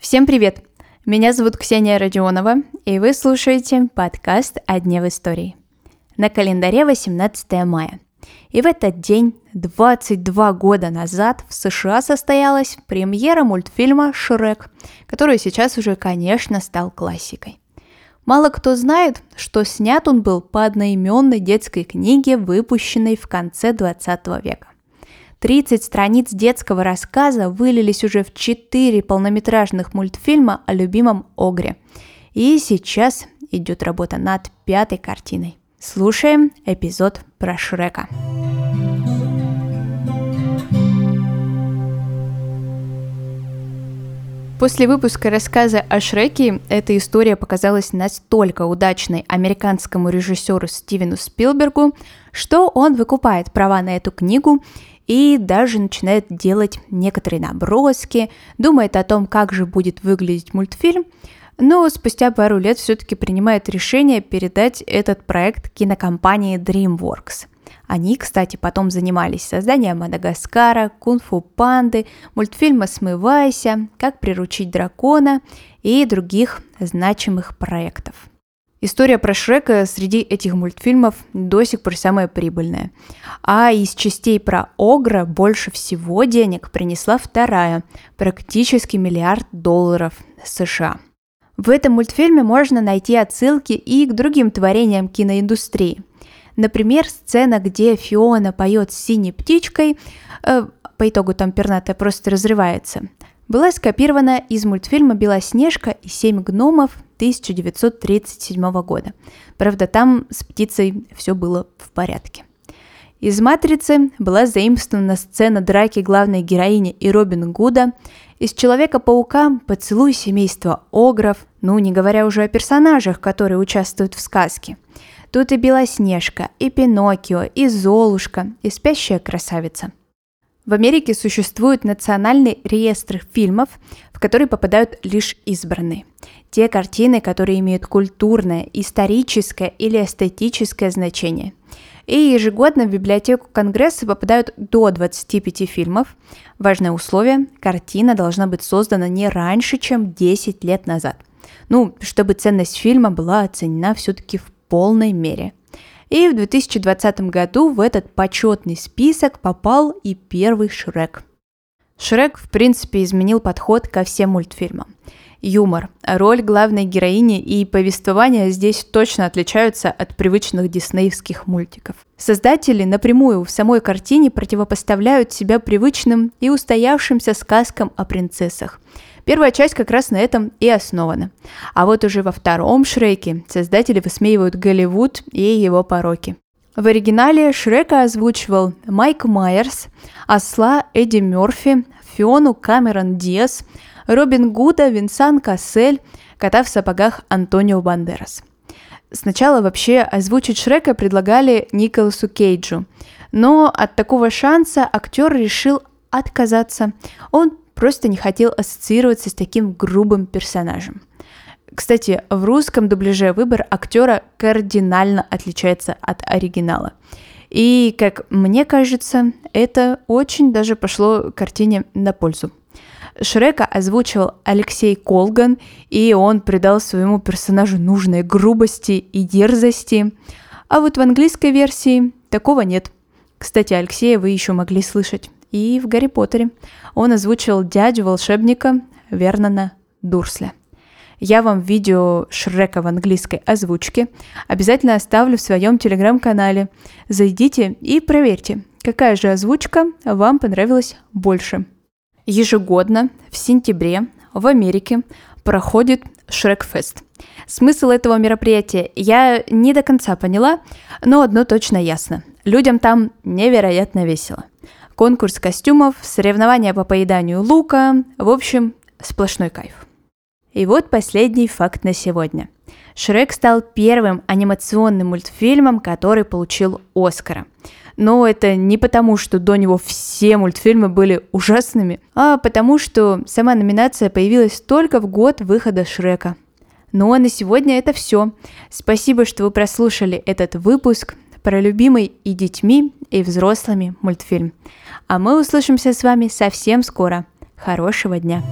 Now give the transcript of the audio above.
Всем привет! Меня зовут Ксения Родионова, и вы слушаете подкаст «О дне в истории». На календаре 18 мая. И в этот день, 22 года назад, в США состоялась премьера мультфильма «Шрек», который сейчас уже, конечно, стал классикой. Мало кто знает, что снят он был по одноименной детской книге, выпущенной в конце 20 века. 30 страниц детского рассказа вылились уже в 4 полнометражных мультфильма о любимом Огре. И сейчас идет работа над пятой картиной. Слушаем эпизод про Шрека. После выпуска рассказа о Шреке эта история показалась настолько удачной американскому режиссеру Стивену Спилбергу, что он выкупает права на эту книгу и даже начинает делать некоторые наброски, думает о том, как же будет выглядеть мультфильм, но спустя пару лет все-таки принимает решение передать этот проект кинокомпании DreamWorks. Они, кстати, потом занимались созданием Мадагаскара, Кунг-фу панды, мультфильма «Смывайся», «Как приручить дракона» и других значимых проектов. История про Шрека среди этих мультфильмов до сих пор самая прибыльная. А из частей про Огра больше всего денег принесла вторая, практически миллиард долларов США. В этом мультфильме можно найти отсылки и к другим творениям киноиндустрии – Например, сцена, где Фиона поет с синей птичкой, э, по итогу там пернатая просто разрывается, была скопирована из мультфильма «Белоснежка и семь гномов» 1937 года. Правда, там с птицей все было в порядке. Из «Матрицы» была заимствована сцена драки главной героини и Робин Гуда, из «Человека-паука» поцелуй семейства Огров, ну не говоря уже о персонажах, которые участвуют в сказке – Тут и Белоснежка, и Пиноккио, и Золушка, и Спящая красавица. В Америке существует национальный реестр фильмов, в который попадают лишь избранные. Те картины, которые имеют культурное, историческое или эстетическое значение. И ежегодно в библиотеку Конгресса попадают до 25 фильмов. Важное условие – картина должна быть создана не раньше, чем 10 лет назад. Ну, чтобы ценность фильма была оценена все-таки в полной мере. И в 2020 году в этот почетный список попал и первый Шрек. Шрек, в принципе, изменил подход ко всем мультфильмам. Юмор, роль главной героини и повествование здесь точно отличаются от привычных диснеевских мультиков. Создатели напрямую в самой картине противопоставляют себя привычным и устоявшимся сказкам о принцессах – Первая часть как раз на этом и основана. А вот уже во втором Шреке создатели высмеивают Голливуд и его пороки. В оригинале Шрека озвучивал Майк Майерс, Осла Эдди Мерфи, Фиону Камерон Диас, Робин Гуда Винсан Кассель, Кота в сапогах Антонио Бандерас. Сначала вообще озвучить Шрека предлагали Николасу Кейджу, но от такого шанса актер решил отказаться. Он просто не хотел ассоциироваться с таким грубым персонажем. Кстати, в русском дубляже выбор актера кардинально отличается от оригинала. И, как мне кажется, это очень даже пошло картине на пользу. Шрека озвучивал Алексей Колган, и он придал своему персонажу нужной грубости и дерзости. А вот в английской версии такого нет. Кстати, Алексея вы еще могли слышать и в Гарри Поттере. Он озвучил дядю волшебника Вернона Дурсля. Я вам видео Шрека в английской озвучке обязательно оставлю в своем телеграм-канале. Зайдите и проверьте, какая же озвучка вам понравилась больше. Ежегодно в сентябре в Америке проходит Шрекфест. Смысл этого мероприятия я не до конца поняла, но одно точно ясно. Людям там невероятно весело конкурс костюмов, соревнования по поеданию лука, в общем, сплошной кайф. И вот последний факт на сегодня. Шрек стал первым анимационным мультфильмом, который получил Оскара. Но это не потому, что до него все мультфильмы были ужасными, а потому, что сама номинация появилась только в год выхода Шрека. Ну а на сегодня это все. Спасибо, что вы прослушали этот выпуск. Про любимый и детьми, и взрослыми мультфильм. А мы услышимся с вами совсем скоро. Хорошего дня!